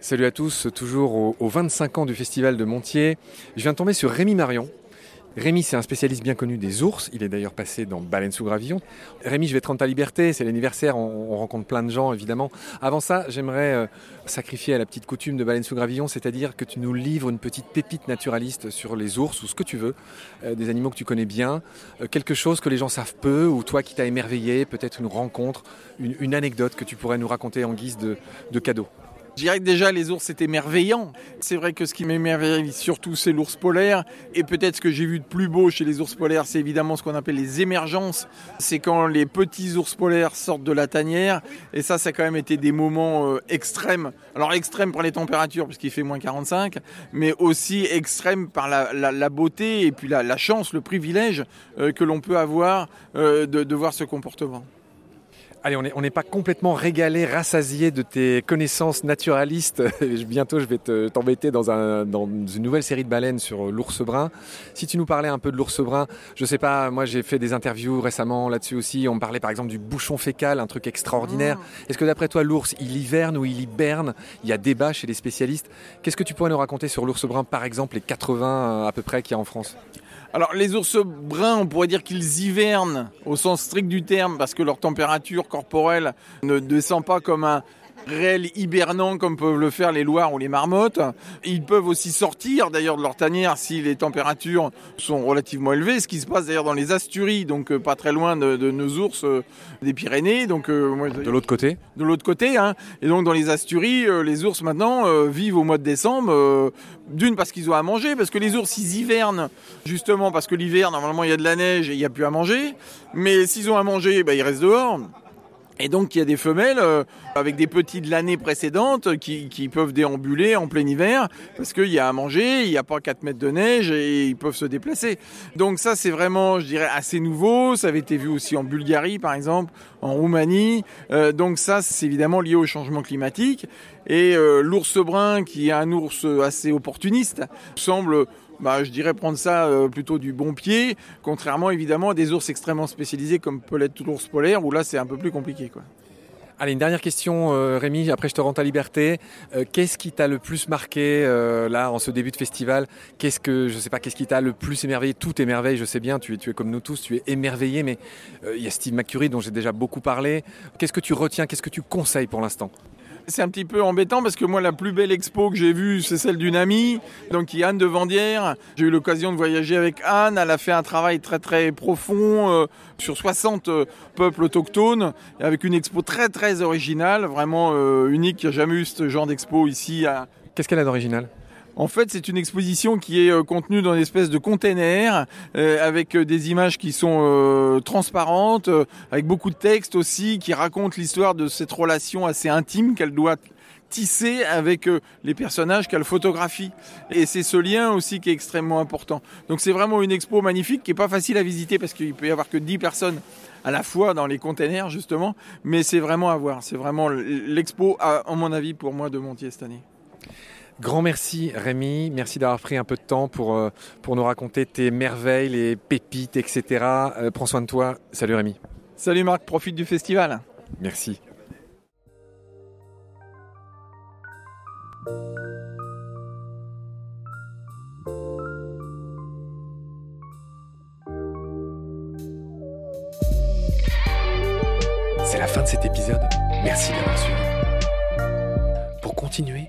Salut à tous, toujours aux 25 ans du Festival de Montier. Je viens de tomber sur Rémi Marion. Rémi, c'est un spécialiste bien connu des ours. Il est d'ailleurs passé dans Baleine sous gravillon. Rémi, je vais te rendre ta liberté. C'est l'anniversaire. On, rencontre plein de gens, évidemment. Avant ça, j'aimerais euh, sacrifier à la petite coutume de Baleine sous gravillon, c'est-à-dire que tu nous livres une petite pépite naturaliste sur les ours ou ce que tu veux, euh, des animaux que tu connais bien, euh, quelque chose que les gens savent peu ou toi qui t'as émerveillé, peut-être une rencontre, une, anecdote que tu pourrais nous raconter en guise de cadeau. Je dirais que déjà les ours c'est émerveillant. C'est vrai que ce qui m'émerveille surtout c'est l'ours polaire. Et peut-être ce que j'ai vu de plus beau chez les ours polaires c'est évidemment ce qu'on appelle les émergences. C'est quand les petits ours polaires sortent de la tanière. Et ça, ça a quand même été des moments euh, extrêmes. Alors extrêmes par les températures puisqu'il fait moins 45, mais aussi extrêmes par la, beauté et puis la, chance, le privilège euh, que l'on peut avoir euh, de voir ce comportement. Allez, on n'est pas complètement régalé, rassasié de tes connaissances naturalistes. Bientôt, je vais t'embêter dans, une nouvelle série de baleines sur l'ours brun. Si tu nous parlais un peu de l'ours brun, je sais pas, moi j'ai fait des interviews récemment là-dessus aussi. On me parlait par exemple du bouchon fécal, un truc extraordinaire. Ah. Est-ce que d'après toi, l'ours, il hiverne ou il hiberne? Il y a débat chez les spécialistes. Qu'est-ce que tu pourrais nous raconter sur l'ours brun, par exemple, les 80 à peu près qu'il y a en France? Alors les ours bruns, on pourrait dire qu'ils hivernent au sens strict du terme parce que leur température corporelle ne descend pas comme un, réels hibernants comme peuvent le faire les loirs ou les marmottes. Ils peuvent aussi sortir d'ailleurs de leur tanière si les températures sont relativement élevées, ce qui se passe d'ailleurs dans les Asturies, donc euh, pas très loin de, nos ours euh, des Pyrénées. Donc, euh, de l'autre côté? De l'autre côté, hein. Et donc dans les Asturies, les ours maintenant vivent au mois de décembre, d'une parce qu'ils ont à manger, parce que les ours ils hivernent justement parce que l'hiver normalement il y a de la neige et il n'y a plus à manger, mais s'ils ont à manger, bah, ils restent dehors. Et donc il y a des femelles euh, avec des petits de l'année précédente qui, qui, peuvent déambuler en plein hiver parce qu'il y a à manger, il n'y a pas 4 mètres de neige et ils peuvent se déplacer. Donc ça c'est vraiment, je dirais, assez nouveau. Ça avait été vu aussi en Bulgarie par exemple, en Roumanie. Euh, donc ça c'est évidemment lié au changement climatique. Et euh, l'ours brun qui est un ours assez opportuniste semble bah, je dirais prendre ça euh, plutôt du bon pied, contrairement évidemment à des ours extrêmement spécialisés comme peut l'être l'ours polaire, où là c'est un peu plus compliqué. Quoi. Allez, une dernière question, euh, Rémi, après je te rends ta liberté. Euh, qu'est-ce qui t'a le plus marqué là en ce début de festival? Qu'est-ce que, je sais pas, qu'est-ce qui t'a le plus émerveillé? Tout émerveille, je sais bien, tu es, tu es comme nous tous, tu es émerveillé, mais il y a Steve McCurry dont j'ai déjà beaucoup parlé. Qu'est-ce que tu retiens? Qu'est-ce que tu conseilles pour l'instant? C'est un petit peu embêtant parce que moi, la plus belle expo que j'ai vue, c'est celle d'une amie, donc qui est Anne de Vendière. J'ai eu l'occasion de voyager avec Anne. Elle a fait un travail très très profond euh, sur 60 euh, peuples autochtones, avec une expo très très originale, vraiment euh, unique. Il n'y a jamais eu ce genre d'expo ici. Qu'est-ce qu'elle a d'original? En fait, c'est une exposition qui est euh, contenue dans une espèce de container euh, avec euh, des images qui sont transparentes, avec beaucoup de textes aussi qui racontent l'histoire de cette relation assez intime qu'elle doit tisser avec les personnages qu'elle photographie. Et c'est ce lien aussi qui est extrêmement important. Donc c'est vraiment une expo magnifique qui est pas facile à visiter parce qu'il peut y avoir que 10 personnes à la fois dans les containers justement, mais c'est vraiment à voir. C'est vraiment l'expo, à mon avis, pour moi, de Montier cette année. Grand merci Rémi, merci d'avoir pris un peu de temps pour, euh, pour nous raconter tes merveilles, les pépites, etc. Euh, prends soin de toi. Salut Rémi. Salut Marc, profite du festival. Merci. C'est la fin de cet épisode. Merci d'avoir suivi. Pour continuer,